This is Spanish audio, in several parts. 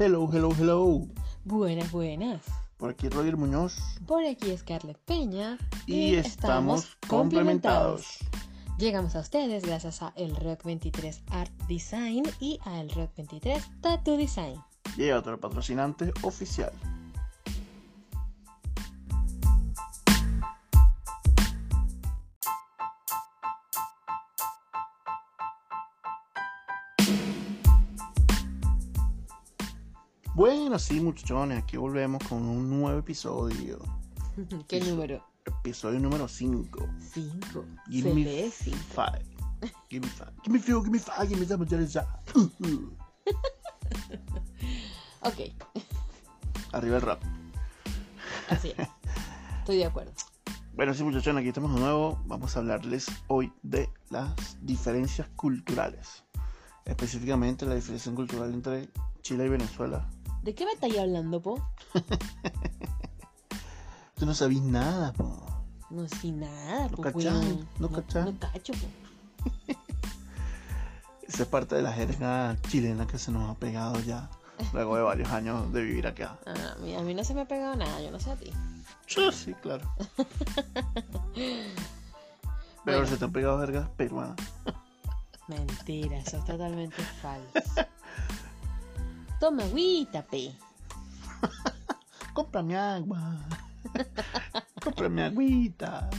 Hello, hello, hello. Buenas, buenas. Por aquí Roger Muñoz. Por aquí Scarlett Peña. Y, estamos complementados. Llegamos a ustedes gracias a El Rock 23 Art Design y a El Rock 23 Tattoo Design. Y otro patrocinante oficial. Bueno, sí, muchachones, aquí volvemos con un nuevo episodio. ¿Qué Episo- número? Episodio número 5. 5. Give me five. Give me five. Give me few, give me five, give me some, give me some. Ok, Arriba el rap. así es. Estoy de acuerdo. Bueno, sí, muchachones, aquí estamos de nuevo. Vamos a hablarles hoy de las diferencias culturales. Específicamente la diferencia cultural entre Chile y Venezuela. ¿De qué me estáis hablando, po? Tú no sabís nada, po. No sé nada, No po. cachai, no cachai. No cacho, po. Esa es parte de la jerga chilena que se nos ha pegado ya luego de varios años de vivir acá. Ah, a, mí, no se me ha pegado nada, yo no sé a ti. Sí, sí, claro. Pero Bueno. se te han pegado jergas peruanas. Mentira, eso es totalmente falso. Toma agüita, pe. Cómprame agua. Cómprame agüita.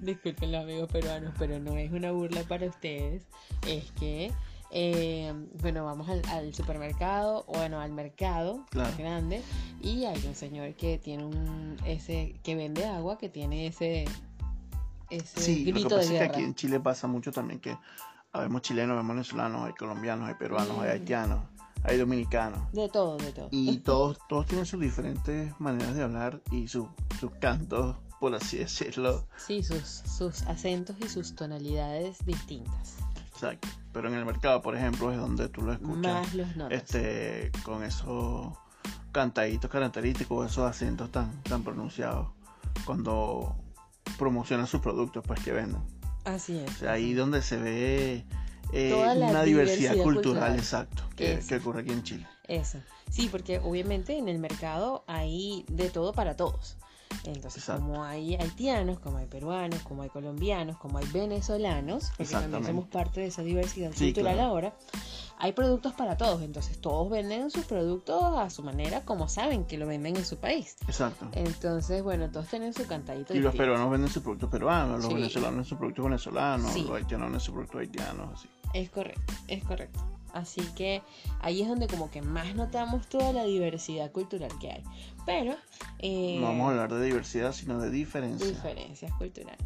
Disculpen los amigos peruanos, pero no es una burla para ustedes. Es que, eh, bueno, vamos al, al supermercado, o bueno, al mercado Claro. más grande, y hay un señor que tiene un, ese, que vende agua, que tiene ese, ese Sí, lo que grito pasa de es que aquí en Chile pasa mucho también que habemos chilenos, habemos venezolanos, hay colombianos, hay peruanos, hay haitianos, hay dominicanos. De todo, de todo. Y todos, todos tienen sus diferentes maneras de hablar y su- sus cantos, por así decirlo. Sí, sus, sus acentos y sus tonalidades distintas. Exacto. Pero en el mercado, por ejemplo, es donde tú lo escuchas Más los notas. este, con esos cantaditos característicos, esos acentos tan, tan pronunciados cuando promocionan sus productos pues que venden. Así es. O sea, ahí donde se ve eh, una diversidad, diversidad cultural, cultural. exacto, que, que ocurre aquí en Chile. Eso. Sí, porque obviamente en el mercado hay de todo para todos. Entonces, Exacto. como hay haitianos, como hay peruanos, como hay colombianos, como hay venezolanos, porque también somos parte de esa diversidad Sí, cultural claro. ahora, hay productos para todos. Entonces, todos venden sus productos a su manera, como saben que lo venden en su país. Exacto. Entonces, bueno, todos tienen su cantadito. Y los peruanos venden sus productos peruanos, los Sí. venezolanos sus productos venezolanos, Sí. los haitianos sus productos haitianos, así. Es correcto, es correcto. Así que ahí es donde como que más notamos toda la diversidad cultural que hay. Pero... eh, No vamos a hablar de diversidad, sino de diferencia. diferencias culturales.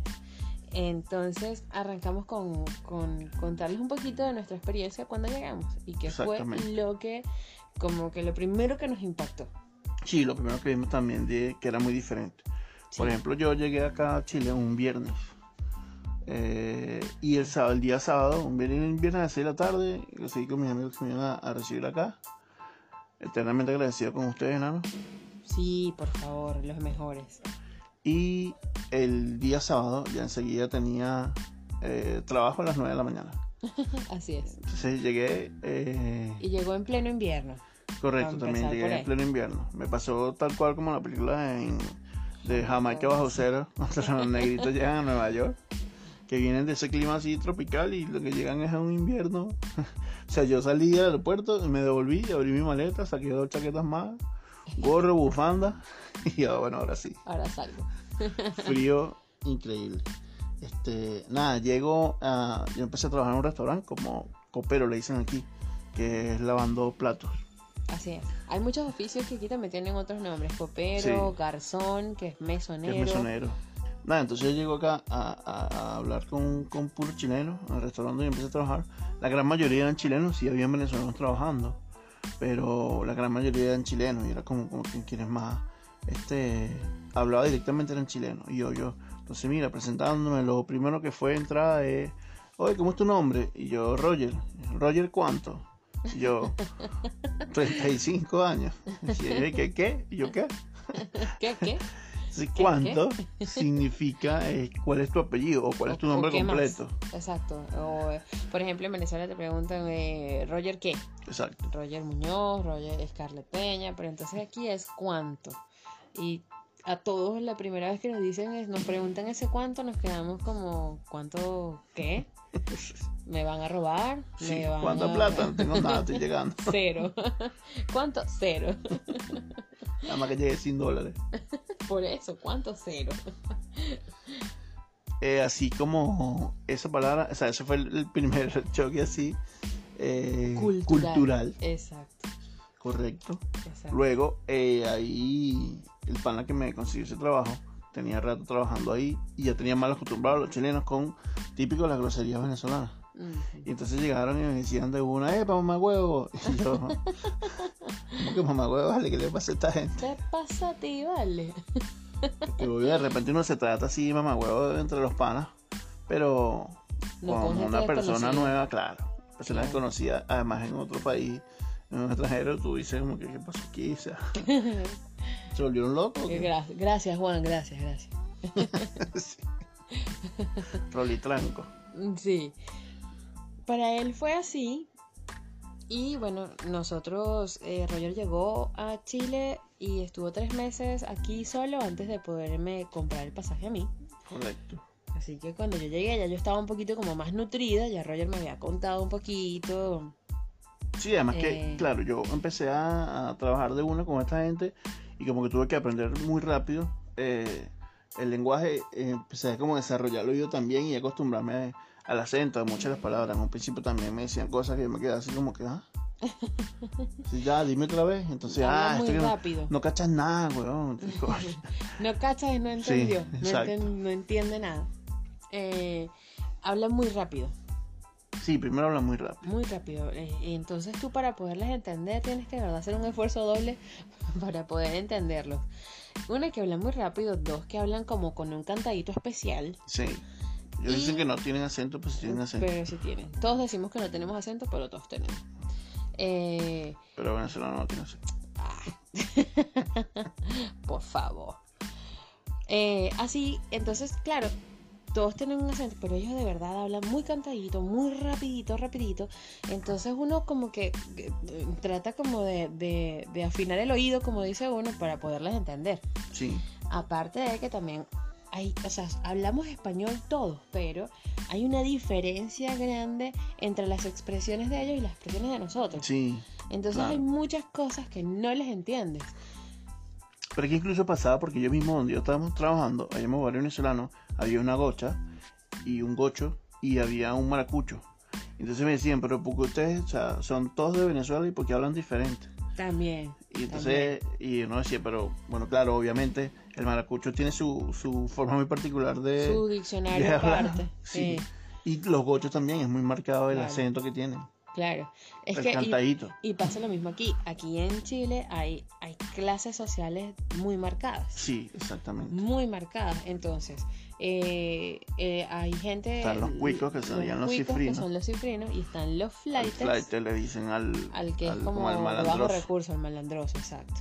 Entonces arrancamos con, con contarles un poquito de nuestra experiencia cuando llegamos y qué fue lo que, como que lo primero que nos impactó. Sí, lo primero que vimos también de que era muy diferente. Por Sí. ejemplo, yo llegué acá a Chile un viernes. eh, y el sábado, el día sábado, un viernes, viernes a las 6 de la tarde, lo seguí con mis amigos que me iban a, a recibir acá. Eternamente agradecido con ustedes, enano. Sí, por favor, los mejores. Y el día sábado ya enseguida tenía eh, trabajo a las 9 de la mañana. Así es. Entonces llegué, eh, Y llegó en pleno invierno. correcto, también llegué en pleno invierno. Me pasó tal cual como la película en- de Jamaica bajo cero, cuando los negritos llegan a Nueva York, que vienen de ese clima así tropical y lo que llegan es a un invierno. o sea, yo salí del aeropuerto, me devolví, abrí mi maleta, saqué dos chaquetas más, gorro, bufanda, y bueno, ahora sí. Ahora salgo. frío increíble. Este, nada, llego a, yo empecé a trabajar en un restaurante como copero le dicen aquí, que es lavando platos. Así es. Hay muchos oficios que aquí también tienen otros nombres. Copero, Sí. garzón, que es que mesonero. es mesonero. Nada, entonces yo llego acá a, a- a hablar con, con puros chilenos en el restaurante y empecé a trabajar. La gran mayoría eran chilenos, sí había venezolanos trabajando, pero la gran mayoría eran chilenos y era como, como quien quieres más. Este, hablaba directamente eran chilenos y yo, yo, entonces mira, presentándome, lo primero que fue entrada es, oye, ¿cómo es tu nombre? Y yo, Roger, Roger cuánto? Y yo, 35 años. Y yo, ¿qué, qué? Y yo, ¿qué? ¿Qué? ¿Qué? Entonces, ¿Qué, cuánto significa eh, cuál es tu apellido o cuál O- es tu nombre más. completo. Exacto. O, eh, por ejemplo, en Venezuela te preguntan, eh, ¿Roger qué? Exacto. Roger Muñoz, Roger Scarlett Peña, pero entonces aquí es cuánto. Y a todos la primera vez que nos dicen, es- nos preguntan ese cuánto, nos quedamos como, ¿cuánto qué? ¿Me van a robar? Sí, ¿Me van ¿Cuánta a- plata? No tengo nada, estoy llegando. Cero. ¿Cuánto? Cero. Nada más que llegue 100 dólares. Por eso, ¿cuánto? Cero. Eh, así como esa palabra, o sea, ese fue el, primer choque así eh, cultural. Exacto, correcto. exacto. Luego, eh, ahí el pana que me consiguió ese trabajo, tenía rato trabajando ahí y ya tenía mal acostumbrado a los chilenos con típico de las groserías venezolanas. Y entonces llegaron y me decían de una, ¡eh, mamá huevo! Y yo, ¿cómo que mamá huevo? Vale, ¿qué le pasa a esta gente? ¿Qué pasa a ti, vale? Que de repente uno se trata así, mamá huevo, entre los panas, pero No, con una persona nueva, claro, persona Claro. desconocida, además en otro país, en un extranjero, tú dices como que, ¿qué pasó aquí? O sea, ¿se volvieron locos? o qué? Gra- Gracias, Juan, gracias, gracias. Sí. Rolitranco. Sí. Para él fue así. Y bueno, nosotros, eh, Roger llegó a Chile y estuvo tres meses aquí solo antes de poderme comprar el pasaje a mí. Correcto. Así que cuando yo llegué ya yo estaba un poquito como más nutrida, ya Roger me había contado un poquito. Sí, además que, Eh. claro, yo empecé a, a trabajar de una con esta gente y como que tuve que aprender muy rápido eh, el lenguaje, eh, empecé a como desarrollarlo yo también y acostumbrarme al acento, a muchas de las palabras. En un principio también me decían cosas que yo me quedaba así como que, ah, sí, ya, dime otra vez. Entonces, Habla ah, muy esto que no, rápido. no cachas nada, weón. No cachas, no entendió, no, exacto. enten- no entiende nada. Eh, habla muy rápido. Sí, primero habla muy rápido. Muy rápido. eh, entonces tú para poderles entender tienes que de verdad hacer un esfuerzo doble para poder entenderlos. Uno que habla muy rápido, dos que hablan como con un cantadito especial. Sí. Ellos Y- dicen que no tienen acento, pues sí tienen acento. Pero sí tienen. Todos decimos que no tenemos acento, pero todos tenemos. Eh, Pero venezolano no tiene acento. por favor. Eh, así, entonces, claro, todos tienen un acento, pero ellos de verdad hablan muy cantadito, muy rapidito, rapidito. Entonces uno como que eh, trata como de, de- de afinar el oído, como dice uno, para poderles entender. Sí. Aparte de que también hay, o sea, hablamos español todos, pero hay una diferencia grande entre las expresiones de ellos y las expresiones de nosotros. Sí. Entonces claro. hay muchas cosas que no les entiendes. Pero aquí incluso pasaba porque yo mismo donde yo estábamos trabajando, habíamos varios venezolanos, había una gocha y un gocho y había un maracucho. Entonces me decían, pero porque ustedes o sea, son todos de Venezuela y porque hablan diferente. También. Y entonces, y uno decía, pero bueno, claro, obviamente el maracucho tiene su, su forma muy particular de... Su diccionario de aparte. Sí. Sí, Y los gochos también, es muy marcado el Claro. acento que tienen. claro. Es el que, y, cantadito. y pasa lo mismo aquí. Aquí en Chile hay, hay clases sociales muy marcadas. Sí, exactamente. Muy marcadas. Entonces, eh, eh, hay gente. Están los cuicos, que serían los cuicos, que cifrinos. son los cifrinos, y están los Al flightes. flight le dicen al, al que es al- como, al de bajo recurso, el malandroso, exacto.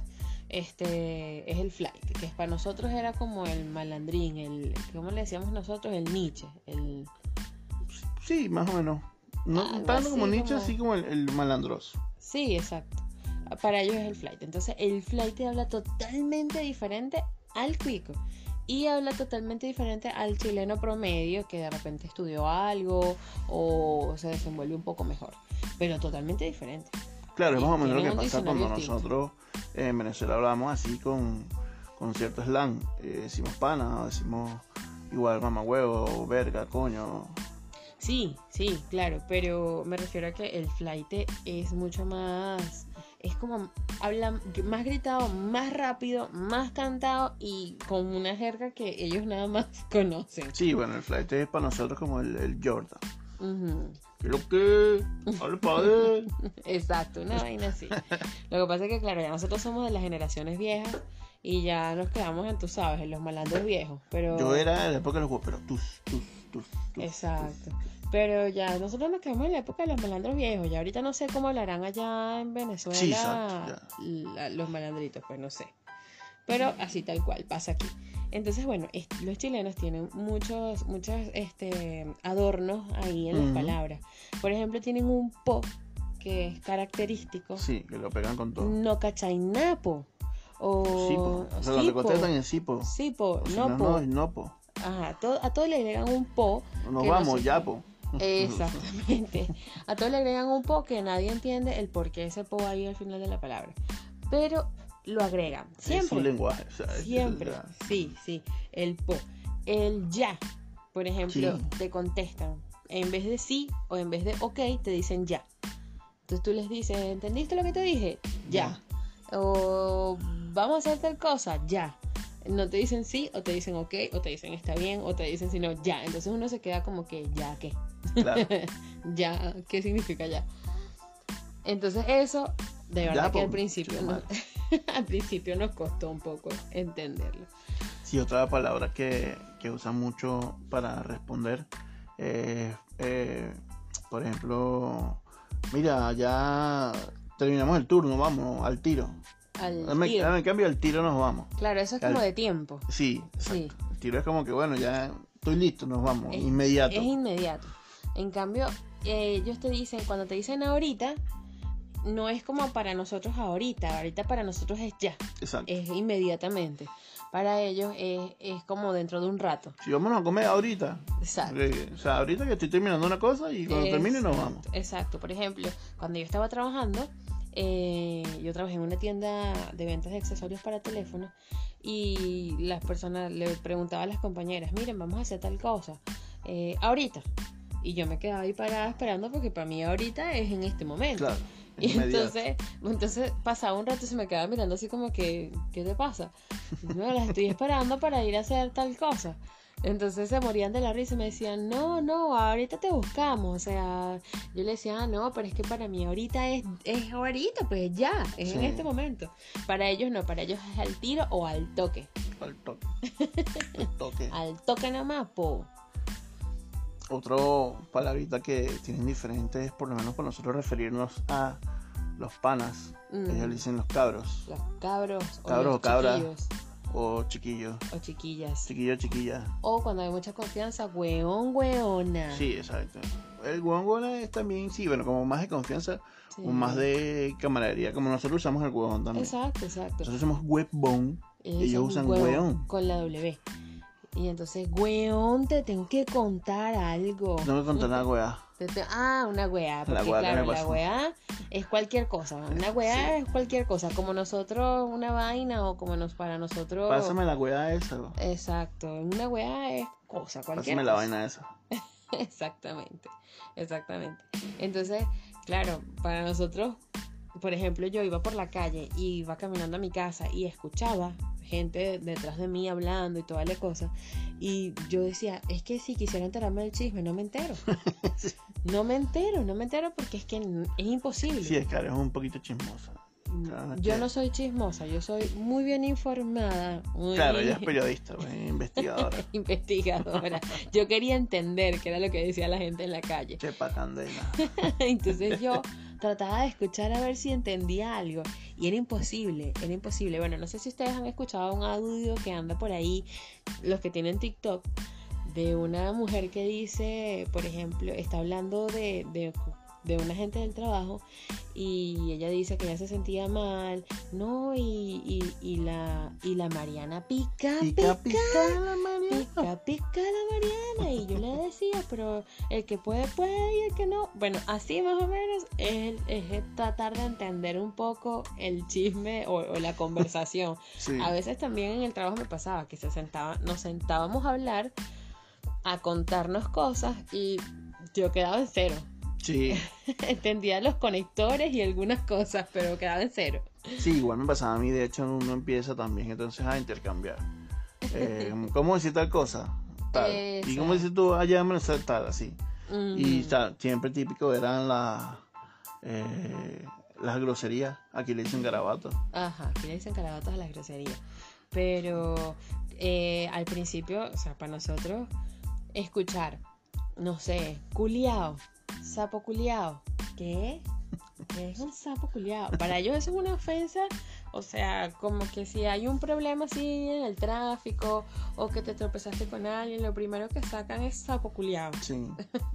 Este es el flight, que para nosotros era como el malandrín, el, ¿cómo le decíamos nosotros? El Nietzsche, el, Sí, más o menos. No tanto como como- así como el, el malandroso. sí, exacto. Para ellos es el flight. Entonces el flight habla totalmente diferente al cuico y habla totalmente diferente al chileno promedio que de repente estudió algo o se desenvuelve un poco mejor, pero totalmente diferente. Claro, es más o menos lo que pasa cuando distinto. nosotros en Venezuela hablamos así con, con cierto slang. Eh, decimos pana, decimos igual mamahuevo, verga, coño. Sí, sí, claro, pero me refiero a que el flight es mucho más, es como, habla más gritado, más rápido, más cantado y con una jerga que ellos nada más conocen. Sí, bueno, el flight es para nosotros como el, el Jordan. ¿Qué lo que? Al padre. Exacto, una vaina así. Lo que pasa es que, claro, ya nosotros somos de las generaciones viejas y ya nos quedamos en, tú sabes, en los malandros viejos, pero... Yo era de la época de los juegos, pero tus, tus, tus, tus. Exacto. Pero ya nosotros nos quedamos en la época de los malandros viejos. Ya ahorita no sé cómo hablarán allá en Venezuela Sí, exacto, la- los malandritos, pues no sé. Pero así tal cual, pasa aquí. Entonces, bueno, los chilenos tienen muchos, muchos este, adornos ahí en las palabras. Por ejemplo, tienen un po que es característico. Sí, que lo pegan con todo. No cachainapo. O Sí. O sea, lo en sí, po. Sí, po, si no, no, po. no, no, po. Ajá, a, to- a todos le agregan un po. Nos no vamos, ya, po. Exactamente. A todos le agregan un po que nadie entiende el por qué ese po ahí al final de la palabra. Pero lo agregan. Es su Siempre. lenguaje. o sea, es- Siempre. ya. Sí, sí. El po. El ya. Por ejemplo, Sí. te contestan. En vez de sí o en vez de ok, te dicen ya. Entonces tú les dices, ¿entendiste lo que te dije? Ya. O vamos a hacer tal cosa, ya. No te dicen sí, o te dicen ok, o te dicen está bien, o te dicen si no, ya. Entonces uno se queda como que, ¿ya qué? Claro. ya, ¿qué significa ya? Entonces eso, de verdad Ya, que al principio, nos, al principio nos costó un poco entenderlo. Sí, otra palabra que, que usan mucho para responder es, eh, por ejemplo, mira, ya terminamos el turno, vamos, al tiro. Al Dame, tiro. dame cambio al tiro, nos vamos. Claro, eso es al- como de tiempo. Sí, exacto. Sí. El tiro es como que, bueno, ya estoy listo, nos vamos, Es- inmediato. Es inmediato. En cambio, eh, ellos te dicen, cuando te dicen ahorita, no es como para nosotros ahorita, ahorita para nosotros es ya, Exacto. es inmediatamente. Para ellos es, es como dentro de un rato. Si vamos a comer ahorita, Exacto. ok, o sea, ahorita que estoy terminando una cosa y cuando termine nos vamos. Exacto. Por ejemplo, cuando yo estaba trabajando, eh, yo trabajé en una tienda de ventas de accesorios para teléfonos y las personas le preguntaba a las compañeras, miren, vamos a hacer tal cosa, eh, ahorita. Y yo me quedaba ahí parada esperando porque para mí ahorita es en este momento. Claro. Y entonces, entonces pasaba un rato y se me quedaba mirando así como que, ¿qué te pasa? No, las estoy esperando para ir a hacer tal cosa. Entonces se morían de la risa y me decían, no, no, ahorita te buscamos. O sea, yo le decía, ah, no, pero es que para mí ahorita es, es ahorita, pues ya, es en este momento. Para ellos no, para ellos es al tiro o al toque. Al toque. Al toque. Al toque nomás, po. Otro palabrita que tienen diferentes, por lo menos para nosotros referirnos a los panas. Mm. Ellos le dicen los cabros Los cabros o Cabros los o cabras. chiquillos o chiquillos. o chiquillas. Chiquillo, chiquilla. O cuando hay mucha confianza, weón, weona. Sí, exacto. El huevón es también, sí, bueno, como más de confianza Sí. o más de camaradería, como nosotros usamos el huevón también. Exacto, exacto. Nosotros usamos huevón, ellos usan hueón weón. Con la W. Y entonces, weón, te tengo que contar algo. No me contar nada, weá. Ah, una weá. Porque La weá claro, la weá es cualquier cosa. Una weá Sí. es cualquier cosa. Como nosotros, una vaina o como nos para nosotros. Pásame la weá esa. Exacto. Una weá es cosa, cualquier Pásame la vaina esa. Exactamente, exactamente. Entonces, claro, para nosotros, por ejemplo, yo iba por la calle y iba caminando a mi casa y escuchaba gente detrás de mí hablando y toda la cosa. Y yo decía, es que si quisiera enterarme del chisme, no me entero. No me entero, no me entero porque es que es imposible. Sí, es que es un poquito chismosa. Yo no soy chismosa, yo soy muy bien informada. Muy Claro, ella es periodista, pues, investigadora. investigadora. Yo quería entender qué era lo que decía la gente en la calle. Chepa candela. Entonces yo trataba de escuchar a ver si entendía algo y era imposible, era imposible. Bueno, no sé si ustedes han escuchado un audio que anda por ahí, los que tienen TikTok, de una mujer que dice, por ejemplo, está hablando de, de, de una gente del trabajo y ella dice que ella se sentía mal, no, y, y, y la, y la Mariana pica, Pica, pica la María. pica, pica la Mariana. Y yo le decía, pero el que puede, puede y el que no. Bueno, así más o menos es, es tratar de entender un poco el chisme o, o la conversación. Sí. A veces también en el trabajo me pasaba que se sentaba, nos sentábamos a hablar, a contarnos cosas y yo quedaba en cero. Sí. Entendía los conectores y algunas cosas, pero quedaba en cero. Sí, igual me pasaba a mí, de hecho uno empieza también entonces a intercambiar. Eh, ¿Cómo decir tal cosa? Tal. Y cómo dices tú, allá me lo tal, así. Y Mm, tal, siempre típico eran las eh, las groserías, aquí le dicen garabato. Ajá, aquí le dicen carabatos a las groserías. Pero eh, al principio, o sea, para nosotros, escuchar, no sé, culiao, sapo culiao. ¿Qué? ¿Qué es un sapo culiao? Para ellos eso es una ofensa O sea, como que si hay un problema así en el tráfico o que te tropezaste con alguien, lo primero que sacan es sapo culiado. Sí,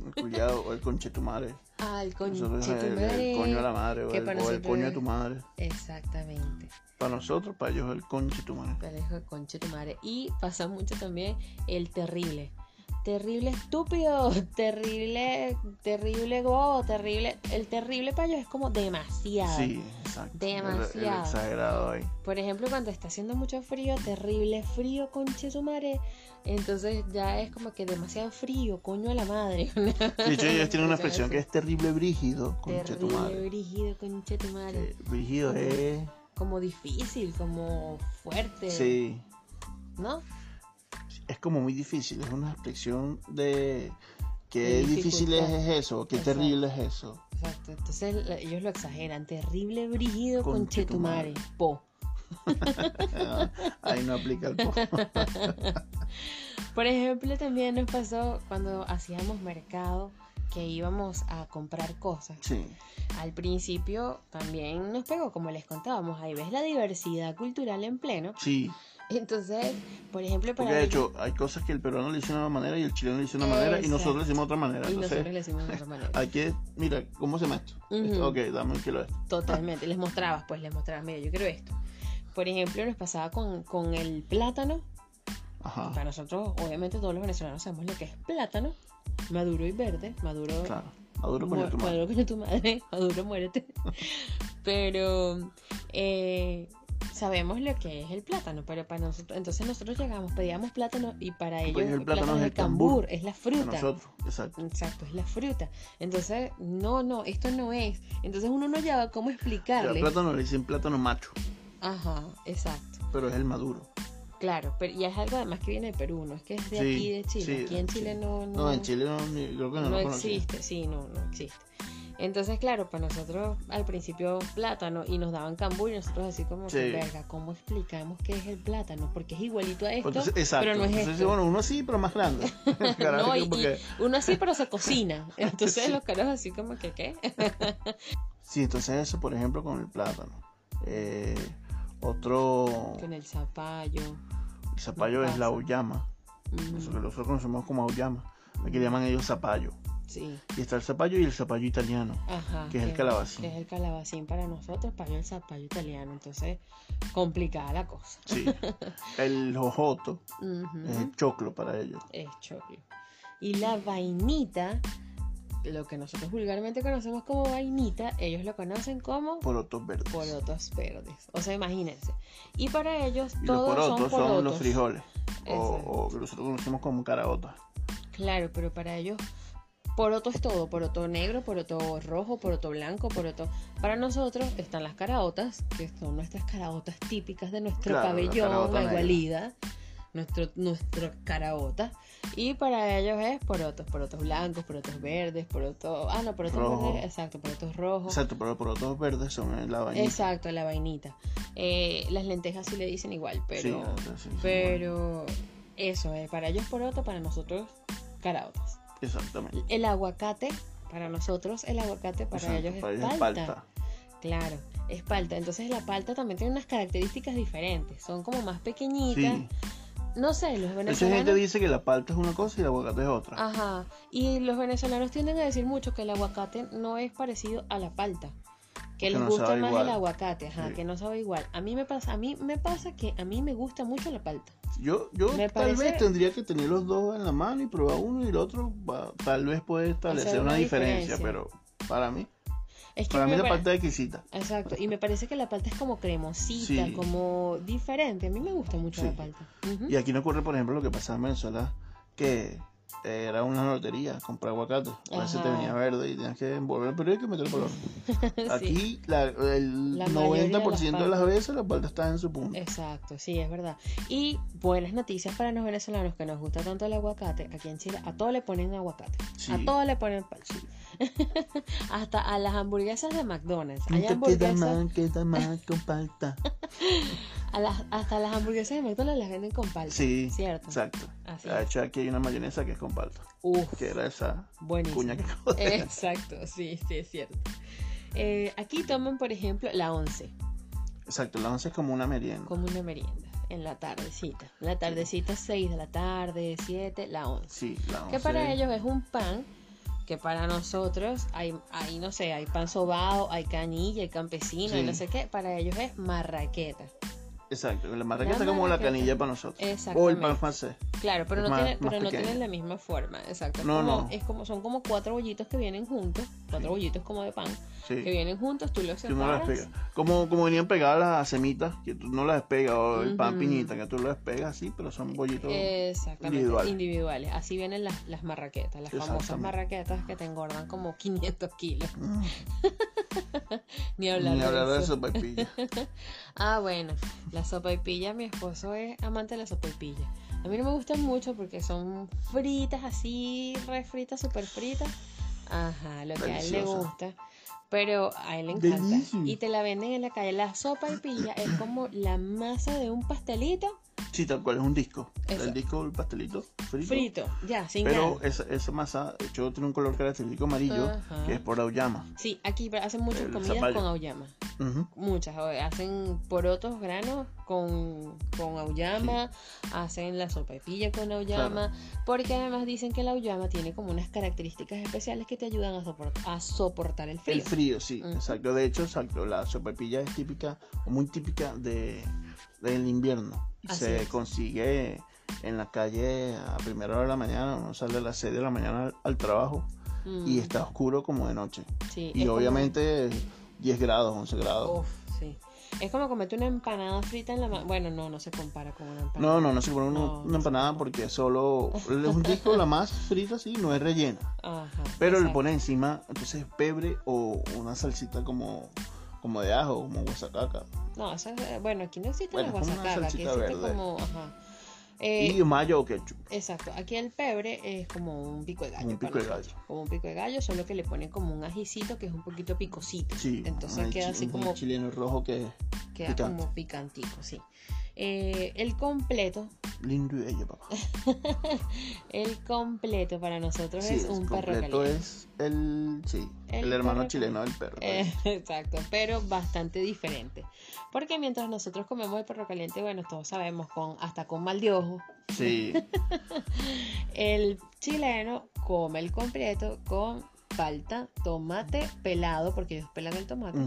el culiado o el conche tu madre. Ah, el Nosotros conche tu el, coño de la madre o el, para o el coño de tu madre. Exactamente. Para nosotros, para ellos el conche tu madre. Pero es el conche tu madre. Y pasa mucho también el terrible. Terrible estúpido, terrible, terrible go, terrible. El terrible para ellos es como demasiado. Sí, exacto. El- El, Demasiado. exagerado ahí. Por ejemplo, cuando está haciendo mucho frío, terrible frío, conche su madre. Entonces ya es como que demasiado frío, coño a la madre. De hecho, ellos tienen una expresión que es terrible brígido, conche tu Terrible, brígido, conche tu madre. Que brígido es. Como difícil, como fuerte. Sí, ¿No? Es como muy difícil. Es una expresión de. Qué difícil es, eso, qué Exacto. terrible es eso. Exacto. Entonces ellos lo exageran. Terrible, brígido, conche tu Conchetumare. madre. Po. Ahí no aplica el po. Por ejemplo, también nos pasó cuando hacíamos mercado que íbamos a comprar cosas. Sí, Al principio también nos pegó, como les contábamos, ahí ves la diversidad cultural en pleno. sí. Entonces, por ejemplo, para Porque de hecho, hay cosas que el peruano le hizo de una manera y el chileno le hizo de una manera y nosotros le hicimos de otra manera. y Entonces, nosotros le decimos de otra manera. hay que. Mira, ¿cómo se llama esto? Ok, dame un kilo de esto. Totalmente, les mostrabas, pues les mostrabas, mira, yo quiero esto. Por ejemplo, nos pasaba con, con el plátano. Ajá. Para nosotros, obviamente, todos los venezolanos sabemos lo que es plátano, maduro y verde. Maduro, Claro. Maduro con tu madre. maduro coño tu madre, maduro muérete. Pero eh, sabemos lo que es el plátano, pero para nosotros, entonces nosotros llegamos, pedíamos plátano y para ellos Pues el plátano es el cambur, cambur. es la Para fruta. nosotros, exacto. Exacto, es la fruta. Entonces, no, no, esto no es. Entonces uno no lleva cómo El explicarle. plátano le dicen plátano macho, Ajá, exacto. pero es el maduro. Claro, pero y es algo además que viene de Perú, no es que es de Sí, aquí de Chile. sí, aquí en sí. Chile no, no, No, en Chile no, creo que no, no existe, sí, no, no existe. Entonces, claro, para nosotros al principio plátano y nos daban cambur y nosotros así como que, verga, ¿cómo explicamos qué es el plátano? Porque es igualito a esto, Pues entonces, exacto. pero no es Entonces, esto. bueno, uno sí, pero más grande. No, y, porque- y uno así, pero se cocina. Entonces Sí. los caros así como que, ¿qué? Sí, entonces eso, por ejemplo, con el plátano. Eh, otro, Con el zapallo. el zapallo es la auyama. mm, Nosotros, nosotros conocemos como auyama. Aquí le llaman ellos zapallo. Sí, Y está el zapallo y el zapallo italiano. ajá. Que es el calabacín. Que es el calabacín para nosotros, para el zapallo italiano. Entonces, complicada la cosa. Sí. El jojoto es el choclo para ellos. es choclo. Y la vainita, lo que nosotros vulgarmente conocemos como vainita, ellos lo conocen como Porotos verdes. porotos verdes. O sea, imagínense. Y para ellos y los todos porotos son son, porotos. los frijoles. O, o que nosotros conocemos como caraotas. Claro, pero para ellos poroto es todo, poroto negro, poroto rojo, poroto blanco, poroto. Para nosotros están las caraotas, que son nuestras caraotas típicas de nuestro Claro, la pabellón, caraota la negra. gualida, nuestro, nuestro caraota. Y para ellos es porotos, porotos blancos, porotos verdes, porotos... Ah, no, porotos Rojo. verdes, exacto, porotos rojos. Exacto, pero porotos verdes son en la vainita. Exacto, la vainita. Eh, las lentejas sí le dicen igual, pero... Sí, sí, sí, pero eso, eh, para ellos poroto, para nosotros caraotas. Exactamente. El aguacate, para nosotros el aguacate, para Exacto, ellos es palta. palta. Claro, es palta. Entonces la palta también tiene unas características diferentes. Son como más pequeñitas. Sí. No sé, los venezolanos... gente dice que la palta es una cosa y el aguacate es otra. Ajá. Y los venezolanos tienden a decir mucho que el aguacate no es parecido a la palta. Que Que les no gusta más igual. el aguacate, ajá, Sí. que no sabe igual. A mí me pasa, a mí me pasa que a mí me gusta mucho la palta. Yo, yo Me tal parece- vez tendría que tener los dos en la mano y probar uno y el otro tal vez puede establecer una, una diferencia, diferencia. pero para mí, Es que para mí la pare- palta es exquisita. Exacto, y me parece que la palta es como cremosita, Sí. como diferente. A mí me gusta mucho Sí. la palta. Y aquí no ocurre, por ejemplo, lo que pasaba en Venezuela, que era una lotería, comprar aguacate. A veces te venía verde y tenías que envolver el periódico y meter el color. Sí. Aquí la- el La mayoría de 90% de las veces la palta está en su punto. Exacto, sí, es verdad. Y buenas noticias para los venezolanos que nos gusta tanto el aguacate. Aquí en Chile a todo le ponen aguacate. Sí. A todo le ponen palta. Hasta a las hamburguesas de McDonald's. Hay Nunca queda hamburguesas, mal, queda mal con palta. a las, hasta las hamburguesas de McDonald's las venden con palta. Sí, ¿Cierto? exacto. Así De es. hecho, aquí hay una mayonesa que es con palta, Uf, que era esa buenísimo. cuña que decir. Exacto, sí, sí, es cierto. Eh, aquí toman, por ejemplo, la once. Exacto, la once es como una merienda. como una merienda en la tardecita. La tardecita 6 de la tarde, 7, la 11. Sí, la once. Que para ellos es un pan que para nosotros hay, hay no sé, hay pan sobao, hay canilla, hay campesino, y Sí. no sé qué. Para ellos es marraqueta. Exacto, la marraqueta La es como la canilla para nosotros. O el pan francés. Claro, pero no, más- tiene, más pero no tienen la misma forma, exacto. No, como, no. Es como, son como cuatro bollitos que vienen juntos, cuatro bollitos como de pan, Sí. que vienen juntos, tú los Tú no las separas. Como, como venían pegadas las semitas, que tú no las despegas, o el pan piñita, que tú lo despegas así, pero son bollitos. Exactamente, individuales. individuales. Así vienen las, las marraquetas, las famosas marraquetas que te engordan como 500 kilos. Mm, Ni hablar, Ni de, hablar de eso. sopa y pilla. Ah, bueno, la sopa y pilla, mi esposo es amante de la sopa y pilla. A mí no me gustan mucho porque son fritas así, refritas, súper fritas. Ajá, lo que a él le gusta. Pero a él le encanta. Y te la venden en la calle. La sopa y pilla es como la masa de un pastelito Sí, tal cual, es un disco. Eso. El disco, el pastelito frito. frito, ya, sin Pero esa, esa masa, de hecho, tiene un color característico amarillo, Ajá. que es por auyama. Sí, aquí hacen muchas El comidas zapallo. con auyama. Muchas, hacen porotos granos con, con auyama, hacen la sopa de pilla con auyama, porque además dicen que la auyama tiene como unas características especiales que te ayudan a, sopor- a soportar el frío. El frío, sí, exacto. De hecho, exacto, la sopapilla es típica, o muy típica de del invierno. Así se es. consigue en la calle a primera hora de la mañana, uno sale a las 6 de la mañana al, al trabajo Mm, y está oscuro como de noche. sí, Y es como- obviamente 10 grados, 11 grados. Uf, sí. Es como comerte una empanada frita en la mano. Bueno, no, no se compara con una empanada. No, no, no se pone una, No, una no empanada se porque solo es un disco, la más frita, sí, no es rellena. Ajá. Pero le pone encima, entonces, pebre o una salsita como, como de ajo, como guasacaca. No, eh, bueno, aquí no existe Bueno, la es como una guasacaca, aquí existe verde. como, ajá. Eh, y mayo o ketchup. Exacto, aquí el pebre es como un pico de gallo. Un pico de gallo. Como un pico de gallo, solo que le ponen como un ajicito que es un poquito picosito. Sí, Entonces un queda así un como, chileno rojo que queda picante. como picantico, sí. Eh, el completo, lindo y bello, papá. el completo para nosotros Sí, es un perro caliente. es el, sí, El el, hermano chileno del perro. Eh, exacto, pero bastante diferente. Porque mientras nosotros comemos el perro caliente, bueno, todos sabemos, con hasta con mal de ojo, Sí, el chileno come el completo con palta, tomate pelado, porque ellos pelan el tomate,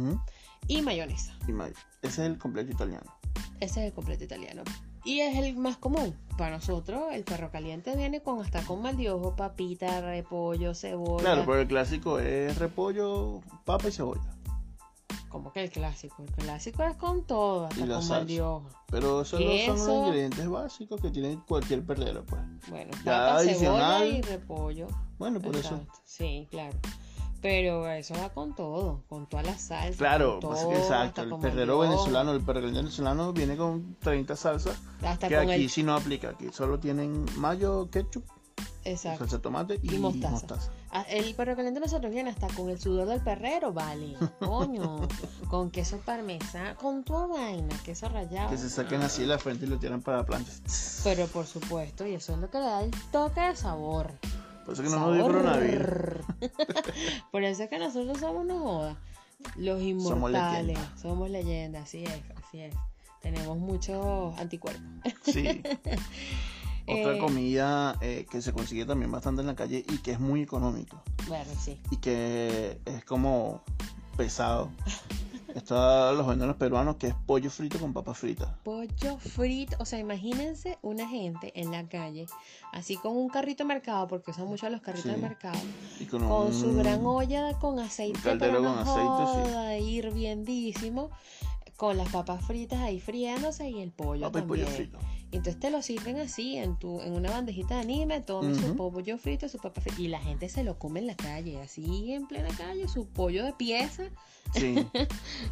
y mayonesa. y mayo. Ese es el completo italiano. Ese es el completo italiano. Y es el más común. Para nosotros, el perro caliente viene con hasta con mal de ojo, papita, repollo, cebolla. Claro, pero el clásico es repollo, papa y cebolla. Como que el clásico. El clásico es con todo, hasta con mal de ojo. Pero esos no son los ingredientes básicos que tiene cualquier perrero, pues. Bueno, Ya papa, cebolla adicional. y repollo. Bueno, por eso. Sí, claro. Pero eso va con todo, con todas las salsas. Claro, pues exacto. El perrero mandioca, venezolano, el perro caliente venezolano viene con 30 salsas. Hasta que aquí el. sí no aplica. Aquí solo tienen mayo, ketchup, Exacto. salsa de tomate y, Y mostaza. mostaza. Ah, El perro caliente nosotros viene hasta con el sudor del perrero, vale. Coño. con queso parmesano, con toda vaina, queso rallado. Que se saquen así de la frente y lo tiran para la plancha. Pero por supuesto, y eso es lo que le da el toque de sabor. Por eso que no nos dio coronavirus. Por eso es que nosotros somos no joda. Los inmortales. Somos leyendas, así es, así es. Tenemos muchos anticuerpos. Sí. Otra Eh, comida eh, que se consigue también bastante en la calle y que es muy económico Bueno, sí. y que es como pesado. Está los venden los peruanos que es pollo frito con papas fritas. Pollo frito, o sea, imagínense una gente en la calle, así con un carrito de mercado, porque usan mucho los carritos Sí. de mercado, Y con, con un- su gran olla con aceite, caldero con aceite, sí. hirviendísimo, con las papas fritas ahí friándose y el pollo Papa y pollo también. frito. Entonces te lo sirven así en tu en una bandejita de anime, tome su Ujú. pollo frito, su papa frita, y la gente se lo come en la calle, así en plena calle, su pollo de pieza, Sí.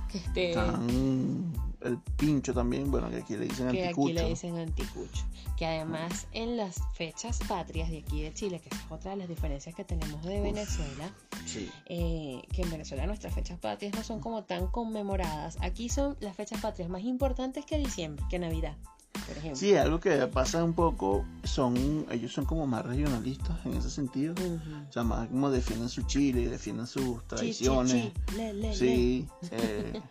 que este Están el pincho también, bueno, que aquí le dicen que aquí anticucho. le dicen anticucho. Que además en las fechas patrias de aquí de Chile, que es otra de las diferencias que tenemos de Venezuela, Sí. eh, que en Venezuela nuestras fechas patrias no son como tan conmemoradas. Aquí son las fechas patrias más importantes que diciembre, que Navidad. Por ejemplo. Sí, algo que pasa un poco, son ellos son como más regionalistas en ese sentido. Ujú. O sea, más como defienden su Chile, defienden sus Chi, chi, tradiciones. chi, le, le, le. Sí, eh,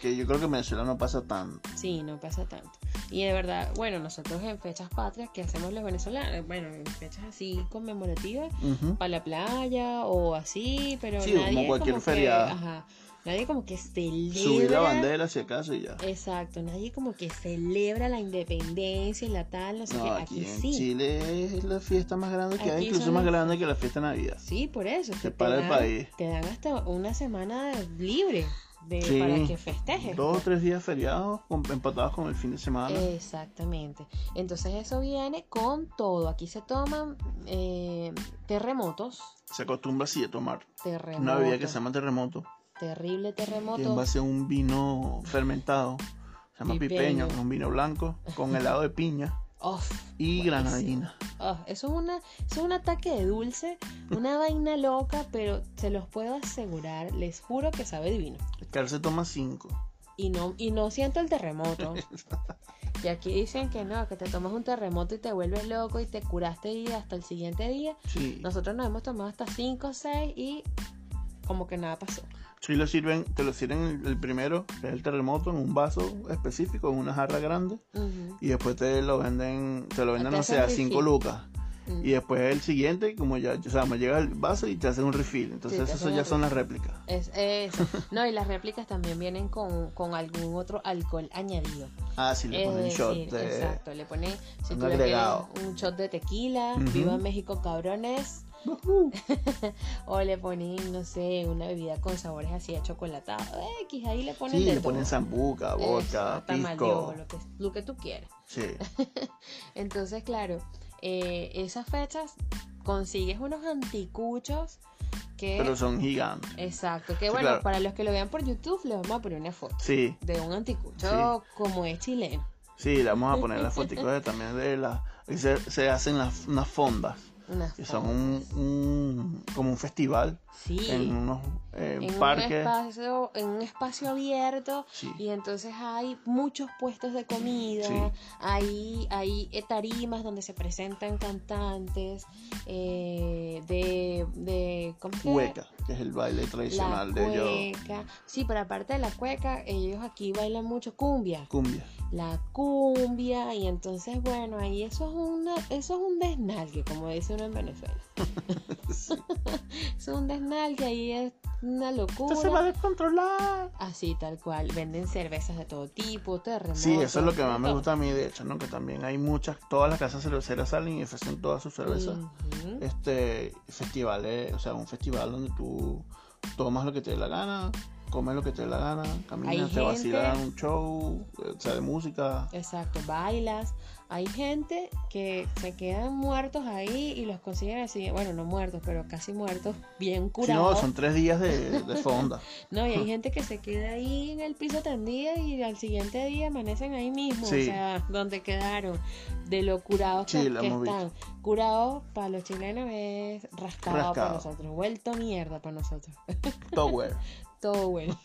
que yo creo que en Venezuela no pasa tanto. Sí, no pasa tanto. Y de verdad, bueno, nosotros en fechas patrias que hacemos los venezolanos, bueno, en fechas así conmemorativas, Ujú. para la playa o así, pero Sí, como nadie cualquier como feriado. que, ajá, nadie como que celebra. Subir la bandera si acaso y ya. Exacto, nadie como que celebra la independencia y la tal, no sé No, qué. aquí, Aquí, en sí. Chile es la fiesta más grande que hay, Aquí incluso son más grande que la fiesta de Navidad. Sí, por eso. Se para el país. Te dan hasta una semana libre de, Sí, para que festejes. Dos o tres días feriados empatados con el fin de semana. Exactamente. Entonces eso viene con todo. Aquí se toman eh, terremotos. Se acostumbra así a tomar Terremotos. una bebida que se llama terremoto, Terrible que es en terremoto. base a un vino fermentado. Se llama pipeño, Pipeño. un vino blanco con helado de piña Uf, y buenísimo. granadina. Ah, eso, es una, eso es un ataque de dulce, una vaina loca, pero se los puedo asegurar, les juro que sabe divino. Carl se toma cinco. Y no, y no siento el terremoto. Y aquí dicen que no, que te tomas un terremoto y te vuelves loco y te curaste y hasta el siguiente día. Sí. Nosotros nos hemos tomado hasta 5 o 6 y como que nada pasó. Sí, lo sirven, te lo sirven el, primero, que es el terremoto, en un vaso específico, en una jarra grande. Y después te lo venden, te lo venden, no sé, a 5 refill. lucas. Y después el siguiente, como ya, o sea, me llega el vaso y te hacen un refill. Entonces, Sí, eso ya son las réplicas. Es, eso. No, y las réplicas también vienen con, con algún otro alcohol añadido. Ah, sí, le Es ponen shot decir, de. Exacto, le ponen si un tú le agregado. quieres un shot de tequila, viva México cabrones. o le ponen, no sé, una bebida con sabores así a chocolatado, X, ahí le ponen Sí, de le ponen zambuca, vodka, pisco. lo que, lo que tú quieras. Sí, Entonces, claro, eh, esas fechas consigues unos anticuchos que... pero son gigantes. Exacto, que Sí, bueno, claro. para los que lo vean por YouTube, les vamos a poner una foto Sí, de un anticucho como es chileno. sí, le vamos a poner las fotos también de las. y Se, se hacen las, unas fondas, Una foto. un, un- como un festival Sí. en unos eh, en un parques. espacio en un espacio abierto Sí. y entonces hay muchos puestos de comida Sí. hay hay eh, tarimas donde se presentan cantantes eh, de de ¿cómo se? Cueca, que es el baile la tradicional de ellos. cueca sí pero aparte de la cueca ellos aquí bailan mucho cumbia Cumbia. la cumbia y entonces bueno ahí eso es una eso es un desnalgue como dice uno en Venezuela es un desnalgue ahí es una locura Esto se va a descontrolar. Así, tal cual. Venden cervezas de todo tipo, terremotos. Sí, eso es lo que más me gusta a mí, de hecho, ¿no? Que también hay muchas, todas las casas cerveceras salen y ofrecen todas sus cervezas. Este, festivales, o sea, un festival donde tú tomas lo que te dé la gana, comes lo que te dé la gana, caminas, te gente- vacilan un show, eh, o sea, de música. Exacto, bailas. Hay gente que se quedan muertos ahí y los consiguen así, bueno, no muertos, pero casi muertos, bien Si no, curados. son tres días de, de fonda. No, y hay gente que se queda ahí en el piso tendida y al siguiente día amanecen ahí mismo, Sí. o sea, donde quedaron, de lo curados que, Sí, que están. Curados para los chilenos es rascado, para nosotros, vuelto mierda para nosotros. Tower. Todo bueno.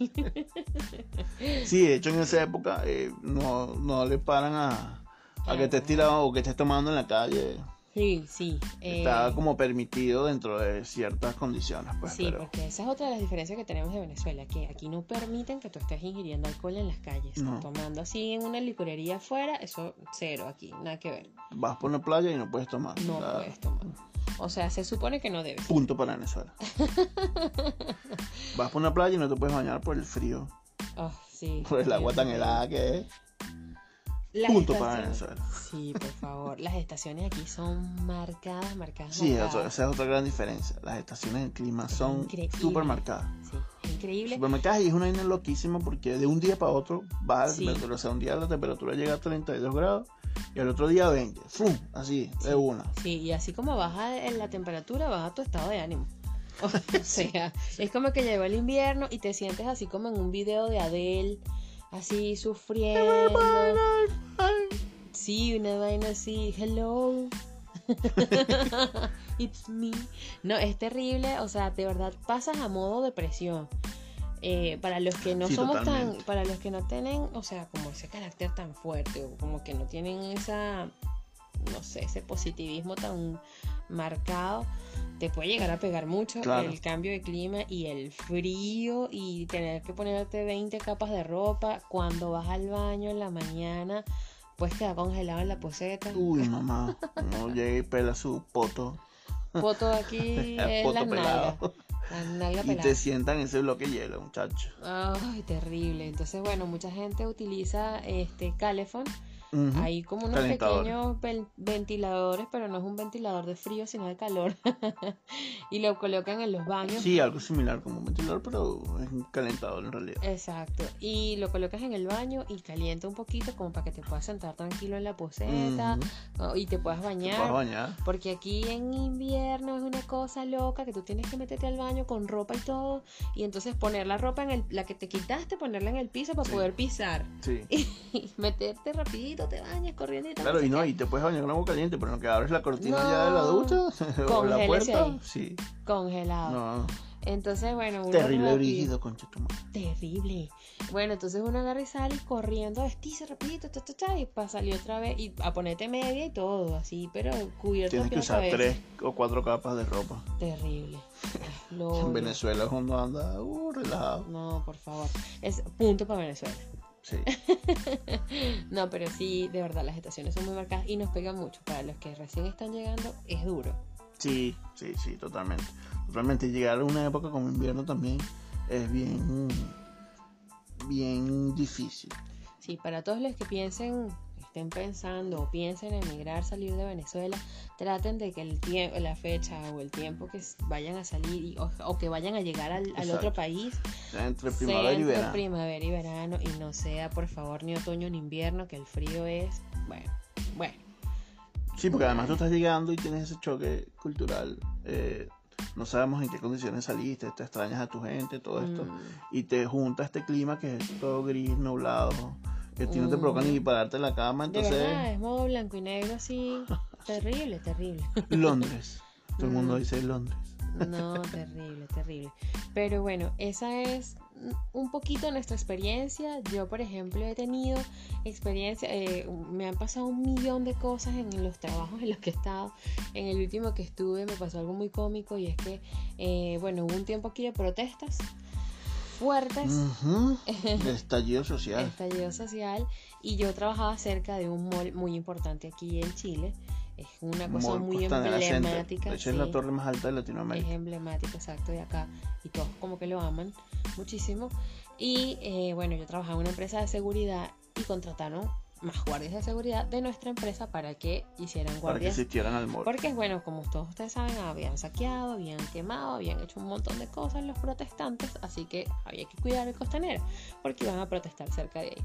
Sí, de hecho en esa época eh, no, no le paran a, a que estés tirado o que estés tomando en la calle. Sí, sí. eh, Está como permitido dentro de ciertas condiciones, pues, Sí, pero porque esa es otra de las diferencias que tenemos de Venezuela, que aquí no permiten que tú estés ingiriendo alcohol en las calles. No. Tomando así en una licorería afuera, eso cero aquí, nada que ver. vas por una playa y no puedes tomar. No puedes tomar. O sea, se supone que no debes. Punto para Venezuela. vas por una playa y no te puedes bañar por el frío, Oh, sí. por el agua tan helada que es. Las Punto para Venezuela. Sí, por favor. Las estaciones aquí son marcadas, marcadas. Sí, eso- marcadas. esa es otra gran diferencia. Las estaciones del clima son súper marcadas. Sí, es increíble. Súper marcadas y es una vaina loquísima porque de un día para otro la Sí. temperatura. O sea, un día la temperatura llega a 32 grados y al otro día 20. ¡Fum! Así, Sí. de una. Sí, y así como baja en la temperatura, baja tu estado de ánimo. O sea, es como que llegó el invierno y te sientes así como en un video de Adele, así sufriendo. Sí, una vaina así, hello. It's me. No, es terrible, o sea, de verdad pasas a modo depresión. eh, para los que no Sí, somos tan, para los que no tienen, o sea, como ese carácter tan fuerte o como que no tienen esa, no sé, ese positivismo tan marcado, te puede llegar a pegar mucho Claro. el cambio de clima y el frío y tener que ponerte 20 capas de ropa cuando vas al baño en la mañana, pues queda congelado en la poseta. Uy, mamá. No llega y pela su poto. Foto de aquí es poto la nalga. pelado. La nalga Y pelada. te sientan en ese bloque de hielo, muchacho. Ay, terrible. Entonces, bueno, mucha gente utiliza este calefón. Hay como unos Calentador. pequeños ventiladores, pero no es un ventilador de frío, sino de calor. y lo colocan en los baños. Sí, algo similar como un ventilador, pero es un calentador en realidad. Exacto. Y lo colocas en el baño y calienta un poquito como para que te puedas sentar tranquilo en la poseta y te puedas Te bañar. puedes bañar. Porque aquí en invierno es una cosa loca que tú tienes que meterte al baño con ropa y todo. Y entonces poner la ropa en el, la que te quitaste, ponerla en el piso para Sí. poder pisar. Sí. Y meterte rapidito, te bañas corriendo. Claro, y no, y te puedes bañar con agua caliente, pero no que abres la cortina No. ya de la ducha o la puerta. ahí. Sí. Congelado. No, Entonces, bueno, uno terrible brígido, concha tu madre. Terrible. Bueno, entonces uno agarra y sale corriendo, vestirse rapidito, ta, ta, ta, y para salir otra vez y a ponerte media y todo, así, pero cubierto Tienes que usar cabeza. tres o cuatro capas de ropa. Terrible. En. Venezuela uno anda uh, relajado. No, por favor. Es punto para Venezuela. Sí. No, pero sí, de verdad, las estaciones son muy marcadas y nos pegan mucho. Para los que recién están llegando, es duro. Sí, sí, sí, totalmente. Totalmente. Llegar a una época como invierno también es bien, bien difícil. Sí, para todos los que piensen, estén pensando o piensen en emigrar, salir de Venezuela, traten de que el tiempo, la fecha o el tiempo que vayan a salir y- o, o que vayan a llegar al, al otro país Entre sea primavera y entre verano. primavera y verano y no sea, por favor, ni otoño ni invierno, que el frío es, bueno, bueno. Sí, porque además tú estás llegando y tienes ese choque cultural. eh, no sabemos en qué condiciones saliste, te extrañas a tu gente, todo esto. Mm. Y te junta este clima que es todo gris, nublado, que a ti no te provoca ni pararte en la cama. De verdad, Entonces, es modo blanco y negro así, terrible, terrible. Londres. Todo el mundo Mm. dice Londres. No, terrible, terrible. Pero bueno, esa es un poquito nuestra experiencia. Yo, por ejemplo, he tenido experiencia, eh, me han pasado un millón de cosas en los trabajos en los que he estado. En el último que estuve me pasó algo muy cómico y es que, eh, bueno, hubo un tiempo aquí de protestas fuertes. Ujú. El estallido social. estallido social y yo trabajaba cerca de un mall muy importante aquí en Chile. Es una cosa Mall muy Center. emblemática. De hecho, es la sí. torre más alta de Es Latinoamérica. emblemático, exacto, de acá. Y todos como que lo aman muchísimo. Y eh, bueno, yo trabajaba en una empresa de seguridad y contrataron más guardias de seguridad de nuestra empresa para que hicieran Para que guardias. asistieran al mall. Porque bueno, como todos ustedes saben, habían saqueado, habían quemado, habían hecho un montón de cosas los protestantes, así que había que cuidar el costanero, porque iban a protestar cerca de ahí.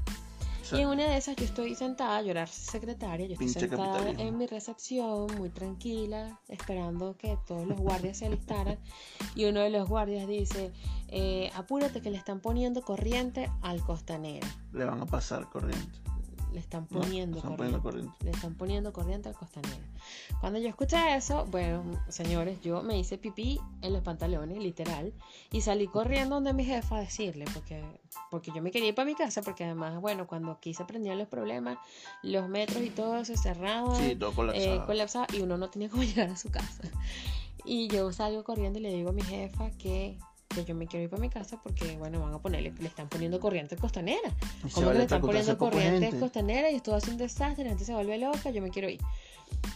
Y en una de esas yo estoy sentada, yo era secretaria, yo estoy Pinche sentada capitalismo. en mi recepción, muy tranquila, esperando que todos los guardias se alistaran. Y uno de los guardias dice, eh, apúrate que le están poniendo corriente al costanero. le van a pasar corriente. Le están poniendo, corriente. Le están poniendo corriente al costanero. Cuando yo escuché eso, bueno, señores, yo me hice pipí en los pantalones, literal, y salí corriendo donde mi jefa a decirle, porque, porque yo me quería ir para mi casa, porque además, bueno, cuando aquí se prendían los problemas, los metros y todo se cerraban, Sí, todo colapsado. eh, colapsaba, y uno no tenía cómo llegar a su casa. Y yo salgo corriendo y le digo a mi jefa que, que yo me quiero ir para mi casa porque, bueno, van a ponerle, le están poniendo corriente costanera. Y se ¿Cómo va que a le están poniendo corriente costanera y esto hace un desastre, la gente se vuelve loca, yo me quiero ir?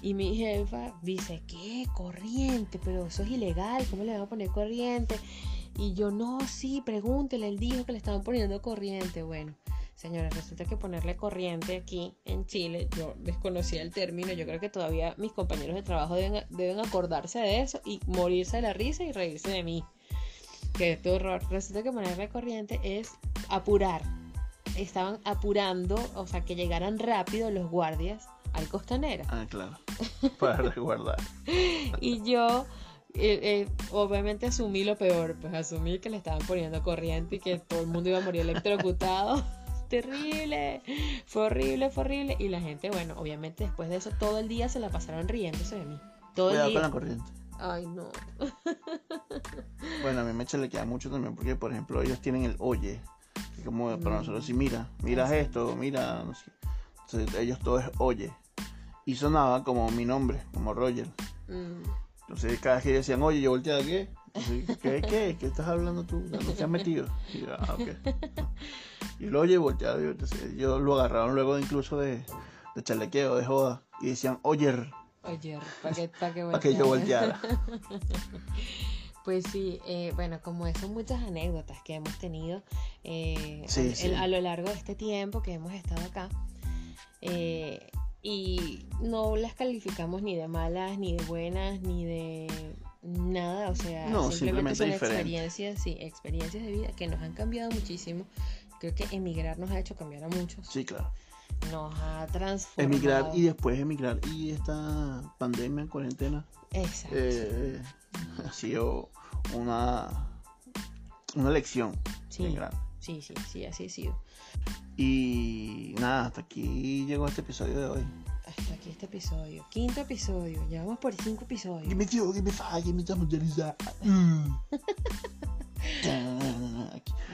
Y mi jefa dice, ¿qué? Corriente, pero eso es ilegal, ¿cómo le van a poner corriente? Y yo, no, sí, pregúntele, él dijo que le estaban poniendo corriente. Bueno, señores, resulta que ponerle corriente aquí en Chile, yo desconocía el término, yo creo que todavía mis compañeros de trabajo deben, deben acordarse de eso y morirse de la risa y reírse de mí. Qué horror. Resulta que ponerle corriente es apurar. Estaban apurando, o sea, que llegaran rápido los guardias al costanera. Ah, claro. Para resguardar. Y yo, eh, eh, obviamente, asumí lo peor. Pues asumí que le estaban poniendo corriente y que todo el mundo iba a morir electrocutado. Terrible. Fue horrible, fue horrible. Y la gente, bueno, obviamente después de eso, todo el día se la pasaron riéndose de mí. Todo Cuidado el con día. la corriente. Ay, no. Bueno, a mí me queda mucho también porque, por ejemplo, ellos tienen el oye. Que como para Mm. nosotros, si mira, miras esto, mira, no sé. Entonces, ellos todo es oye. Y sonaba como mi nombre, como Roger. Mm, Entonces, cada vez que decían, oye, yo volteaba, ¿qué? Entonces, ¿Qué, qué? ¿Qué estás hablando tú? ¿Dónde te has metido? Y yo, ah, ok. Y lo oye, volteaba. Entonces, ellos lo agarraron luego incluso de, de chalequeo, de joda. Y decían, oyer, Oye, para que, pa' que para que yo volteara. volteara. Pues sí, eh, bueno, como son muchas anécdotas que hemos tenido eh, Sí, a, sí. el- a lo largo de este tiempo que hemos estado acá. eh, y no las calificamos ni de malas, ni de buenas, ni de nada. O sea, No, simplemente simplemente son diferente. experiencias, sí, experiencias de vida que nos han cambiado muchísimo. Creo que emigrar nos ha hecho cambiar a muchos. Sí, claro. Nos ha transformado. Emigrar y después emigrar. Y esta pandemia, cuarentena, Exacto. eh, ha sido una, una lección sí, grande. sí, sí, sí, así ha sido. Y nada, hasta aquí llegó este episodio de hoy. Hasta aquí este episodio. Quinto episodio. Ya vamos por cinco episodios. Give me give me fire, give me. Mm.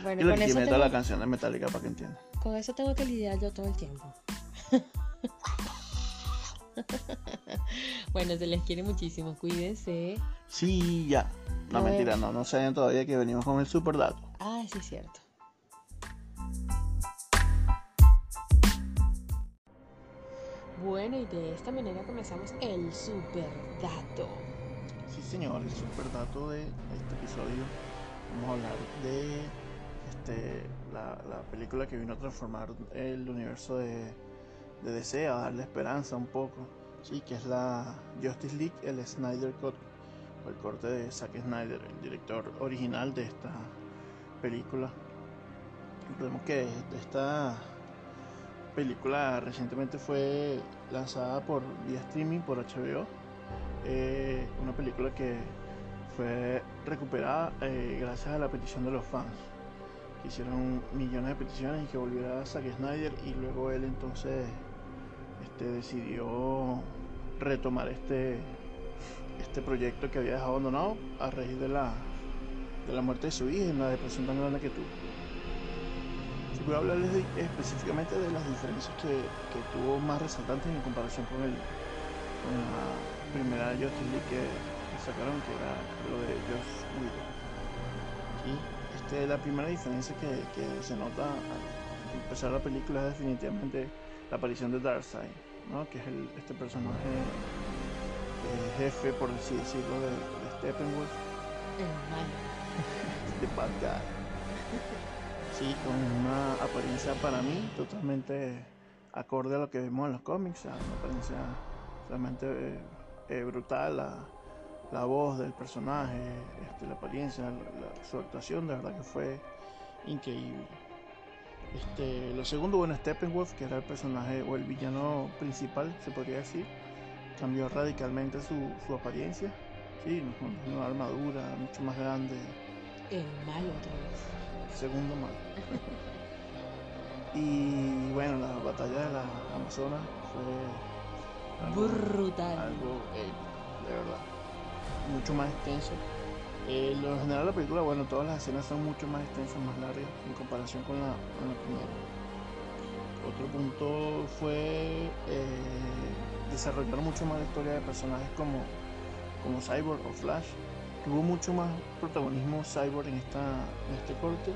Bueno, con eso, tengo, la canción de Metallica para que entiendan. con eso tengo que lidiar yo todo el tiempo. bueno, se les quiere muchísimo. Cuídense. Sí, ya. No, mentira, no, no saben todavía que venimos con el super dato. Ah, sí, es cierto. Bueno, y de esta manera comenzamos el super dato. Sí, señor, el super dato de este episodio. Vamos a hablar de este, la, la película que vino a transformar el universo de, de DC, a darle esperanza un poco. Sí, que es la Justice League, el Snyder Cut, o el corte de Zack Snyder, el director original de esta película. Recordemos que esta película recientemente fue lanzada por vía streaming por HBO. Eh, una película que fue recuperada eh, gracias a la petición de los fans. Que hicieron millones de peticiones y que volviera Zack Snyder y luego él entonces este, decidió retomar este, este proyecto que había dejado abandonado a raíz de la, de la muerte de su hija y la depresión tan grande que tuvo. Si voy a hablarles específicamente de las diferencias que, que tuvo más resaltantes en comparación con, el, con la primera Justice League que, que sacaron, que era lo de Joss Whedon. Y este, la primera diferencia que, que se nota al empezar la película es definitivamente la aparición de Darkseid, ¿no? que es el, este personaje eh, jefe, por así decirlo, de, de Steppenwolf, El malo. de Bad Guy. Sí, con una apariencia para mí totalmente acorde a lo que vemos en los cómics, una apariencia realmente eh, eh, brutal, la voz del personaje, este, la apariencia, la- la- su actuación, de verdad que fue increíble. Este, lo segundo, bueno, Steppenwolf, que era el personaje o el villano principal, se podría decir, cambió radicalmente su, su apariencia, sí, con una armadura mucho más grande, El malo otra vez. segundo mal. y bueno, la batalla de la Amazonas fue algo, Brutal. algo de verdad. Mucho más extenso. Eh, lo general la película, bueno, todas las escenas son mucho más extensas, más largas en comparación con la, con primera. Otro punto fue eh, desarrollar mucho más la historia de personajes como, como Cyborg o Flash. Tuvo mucho más protagonismo Cyborg en, esta, en este corte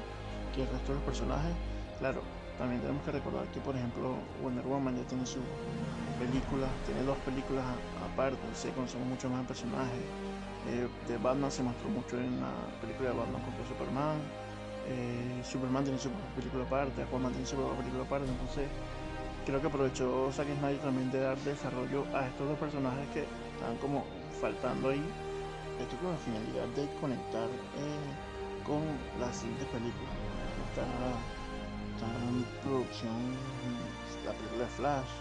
que el resto de los personajes. Claro, también tenemos que recordar que, por ejemplo, Wonder Woman ya tiene su película, tiene dos películas aparte, se conocemos mucho más el personaje. Eh, de Batman se mostró mucho en la película de Batman contra Superman. Eh, Superman tiene su propia película aparte, Aquaman tiene su propia película aparte, entonces creo que aprovechó Zack Snyder también de dar desarrollo a estos dos personajes que estaban como faltando ahí. Esto con la finalidad de conectar eh, con las siguientes películas. Está, en producción la película de Flash,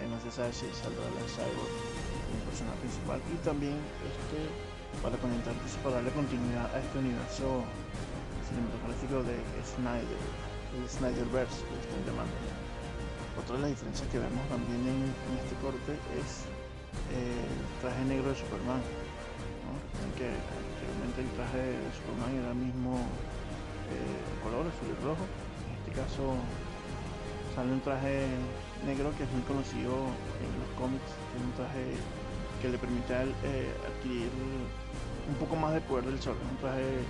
eh, no se sabe si saldrá la Cyborg como personaje principal y también este para conectar pues, para darle continuidad a este universo cinematográfico de Snyder, el Snyderverse que le están llamando. Otra de las diferencias que vemos también en, este corte es eh, el traje negro de Superman. que anteriormente el traje de Superman era el mismo eh, color, azul y rojo. En este caso sale un traje negro que es muy conocido en los cómics, es un traje que le permite eh, adquirir un poco más de poder del sol, un traje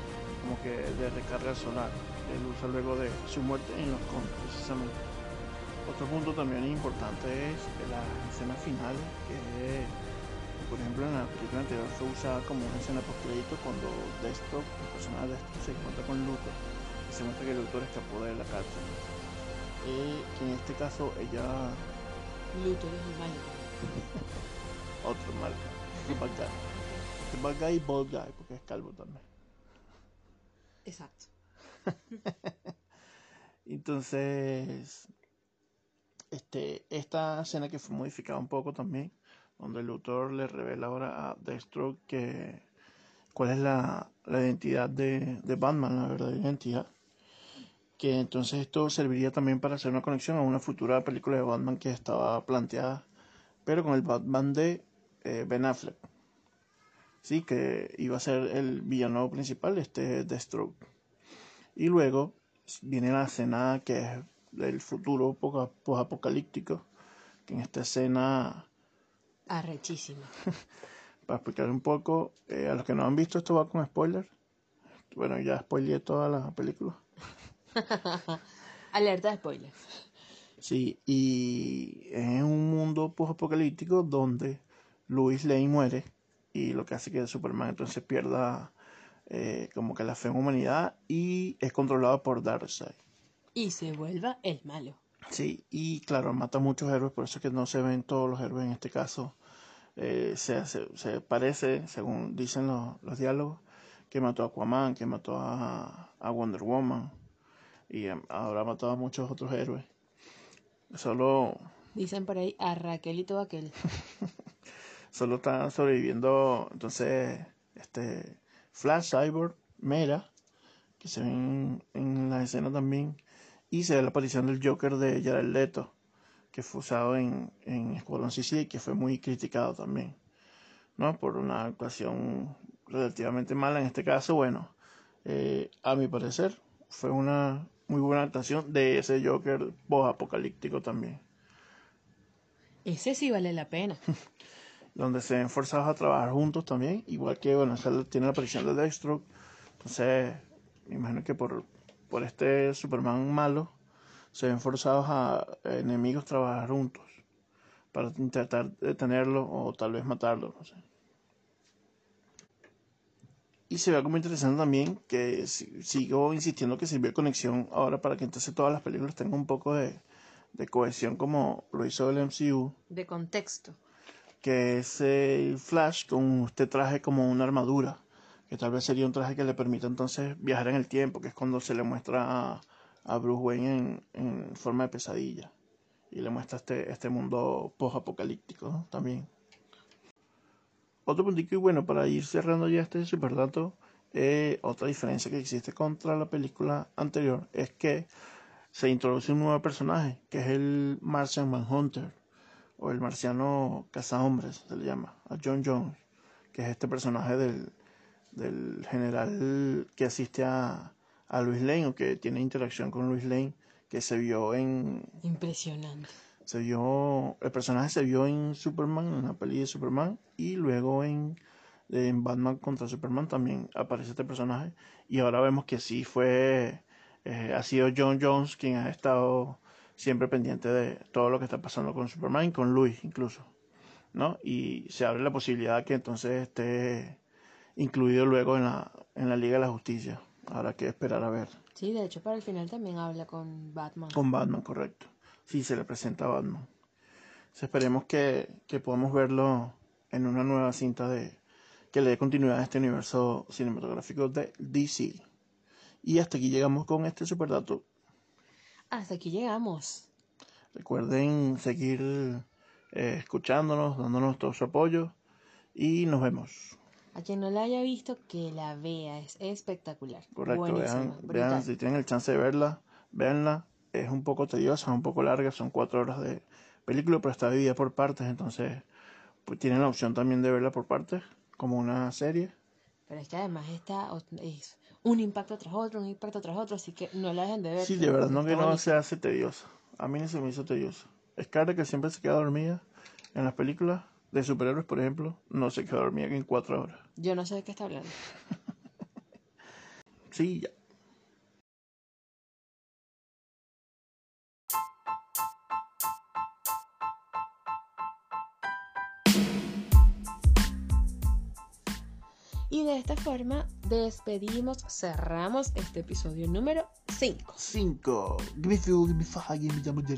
como que de recarga solar, él usa luego de su muerte en los cómics precisamente. Otro punto también importante es la escena final, que por ejemplo en la película anterior fue usada como una escena post crédito cuando Deathstroke, el personaje de Deathstroke, se encuentra con Luthor y se muestra que el Luthor escapó de la cárcel. Eh, que en este caso ella... Luthor es el malo. Otro malo. The bad guy. The bad guy y bald guy, porque es calvo también. Exacto. Entonces, este, esta escena que fue modificada un poco también, donde el autor le revela ahora a Deathstroke que cuál es la, la identidad de, de, Batman, la verdadera identidad. Que entonces esto serviría también para hacer una conexión a una futura película de Batman que estaba planteada, pero con el Batman de eh, Ben Affleck. Sí, que iba a ser el villano principal, este Deathstroke. Y luego viene la escena que es del futuro post-apocalíptico, que en esta escena... Arrechísima. para explicar un poco, eh, a los que no han visto esto va con spoiler. Bueno, ya spoileé toda la película. Alerta de spoiler. Sí, y es un mundo post-apocalíptico donde Luis Lane muere y lo que hace que Superman entonces pierda eh, como que la fe en humanidad y es controlado por Darkseid. Y se vuelva el malo. Sí, y claro, mata a muchos héroes, por eso es que no se ven todos los héroes en este caso. Eh, se, se, parece, según dicen los, los, diálogos, que mató a Aquaman, que mató a, a Wonder Woman y ahora ha matado a muchos otros héroes. Solo... Dicen por ahí a Raquel y todo aquel. Solo están sobreviviendo, entonces, este Flash, Cyborg, Mera, que se ven en la escena también, y se ve la aparición del Joker de Jared Leto, que fue usado en, en Escuadrón Suicida y que fue muy criticado también, ¿no? Por una actuación relativamente mala en este caso, bueno, eh, a mi parecer fue una muy buena actuación de ese Joker post-apocalíptico también. Ese sí vale la pena. donde se ven forzados a trabajar juntos también, igual que, bueno, tiene la aparición de Deathstroke, entonces me imagino que por, por este Superman malo se ven forzados a enemigos trabajar juntos para intentar detenerlo o tal vez matarlo. Y se ve como interesante también que sigo insistiendo que sirvió de conexión ahora para que entonces todas las películas tengan un poco de, de cohesión como lo hizo el MCU. De contexto que es el Flash con este traje como una armadura, que tal vez sería un traje que le permita entonces viajar en el tiempo, que es cuando se le muestra a, Bruce Wayne en, forma de pesadilla. Y le muestra este, este mundo post-apocalíptico también. Otro puntito y bueno, para ir cerrando ya este superdato, eh, otra diferencia que existe contra la película anterior es que se introduce un nuevo personaje, que es el Martian Manhunter o el marciano cazahombres, se le llama, a John Jones, que es este personaje del, del general que asiste a, a Luis Lane o que tiene interacción con Luis Lane, que se vio en... Impresionante. Se vio, el personaje se vio en Superman, en una peli de Superman, y luego en, en Batman contra Superman también aparece este personaje, y ahora vemos que sí fue, eh, ha sido John Jones quien ha estado siempre pendiente de todo lo que está pasando con Superman y con Luis incluso, ¿no? Y se abre la posibilidad que entonces esté incluido luego en la, en la Liga de la Justicia. Habrá que esperar a ver. Sí, de hecho para el final también habla con Batman. Con Batman, correcto. Sí, se le presenta a Batman. esperemos que, que podamos verlo en una nueva cinta de que le dé continuidad a este universo cinematográfico de DC. Y hasta aquí llegamos con este superdato hasta aquí llegamos. Recuerden seguir eh, escuchándonos, dándonos todo su apoyo y nos vemos. A quien no la haya visto, que la vea, es espectacular. Correcto, vean, vean, si tienen el chance de verla, véanla. Es un poco tediosa, un poco larga, son cuatro horas de película, pero está dividida por partes, entonces pues tienen la opción también de verla por partes, como una serie. Pero es que además está es un impacto tras otro, un impacto tras otro, así que no la dejen de ver. Sí, de verdad, no que no se hace tediosa. A mí ni se me hizo tediosa. Scarlett, que siempre se queda dormida en las películas de superhéroes, por ejemplo, no se queda dormida en cuatro horas. Yo no sé de qué está hablando. Sí, ya. Y de esta forma despedimos, cerramos este episodio número 5. Cinco. Give me fuel, give me fire, give me llamo.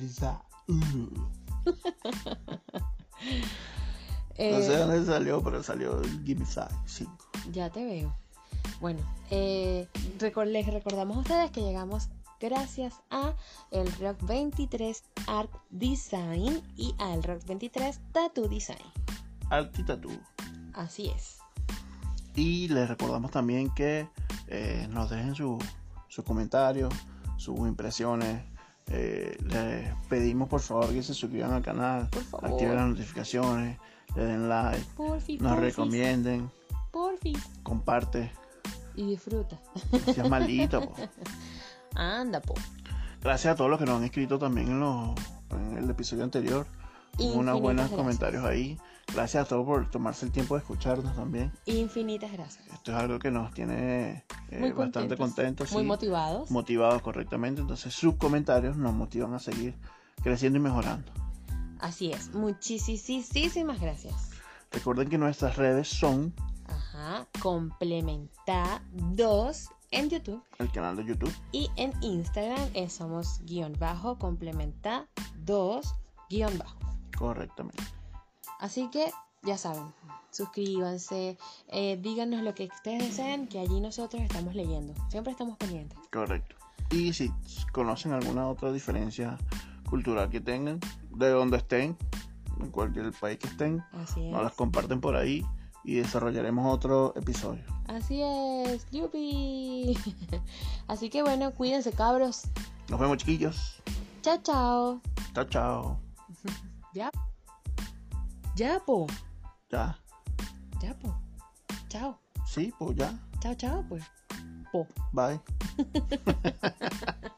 No sé dónde salió, pero salió Give me five. Cinco. Ya te veo. Bueno, eh, les recordamos a ustedes que llegamos gracias a el Rock 23 Art Design y al Rock 23 Tattoo Design. Arti Tattoo. Así es. Y les recordamos también que eh, nos dejen su- sus comentarios, sus impresiones. Eh, les pedimos por favor que se suscriban al canal, activen las notificaciones, le den like, Porfis, nos porfis, recomienden, porfis. comparte. Y disfruta. Seas maldito. po. Anda, po. Gracias a todos los que nos han escrito también en, los, en el episodio anterior. Unos buenos gracias. comentarios ahí. Gracias a todos por tomarse el tiempo de escucharnos también. Infinitas gracias. Esto es algo que nos tiene eh, Muy bastante contentos. Muy sí. motivados. motivados correctamente. Entonces sus comentarios nos motivan a seguir creciendo y mejorando. Así es. Muchísimas gracias. Recuerden que nuestras redes son Ajá. Complementa 2 en YouTube el canal de YouTube, y en Instagram eh, somos guion bajo complementa 2 guion bajo. Correctamente. Así que ya saben, suscríbanse, eh, díganos lo que ustedes deseen, que allí nosotros estamos leyendo. Siempre estamos pendientes. Correcto. Y si conocen alguna otra diferencia cultural que tengan, de donde estén, en cualquier país que estén, nos las comparten por ahí y desarrollaremos otro episodio. Así es, yupi. Así que bueno, cuídense cabros. Nos vemos chiquillos. Chao, chao. Chao, chao. Ya. Ya, po. Ya. Ya, po. Chao. Sí, pues ya. Chao, chao, pues. Po. Bye.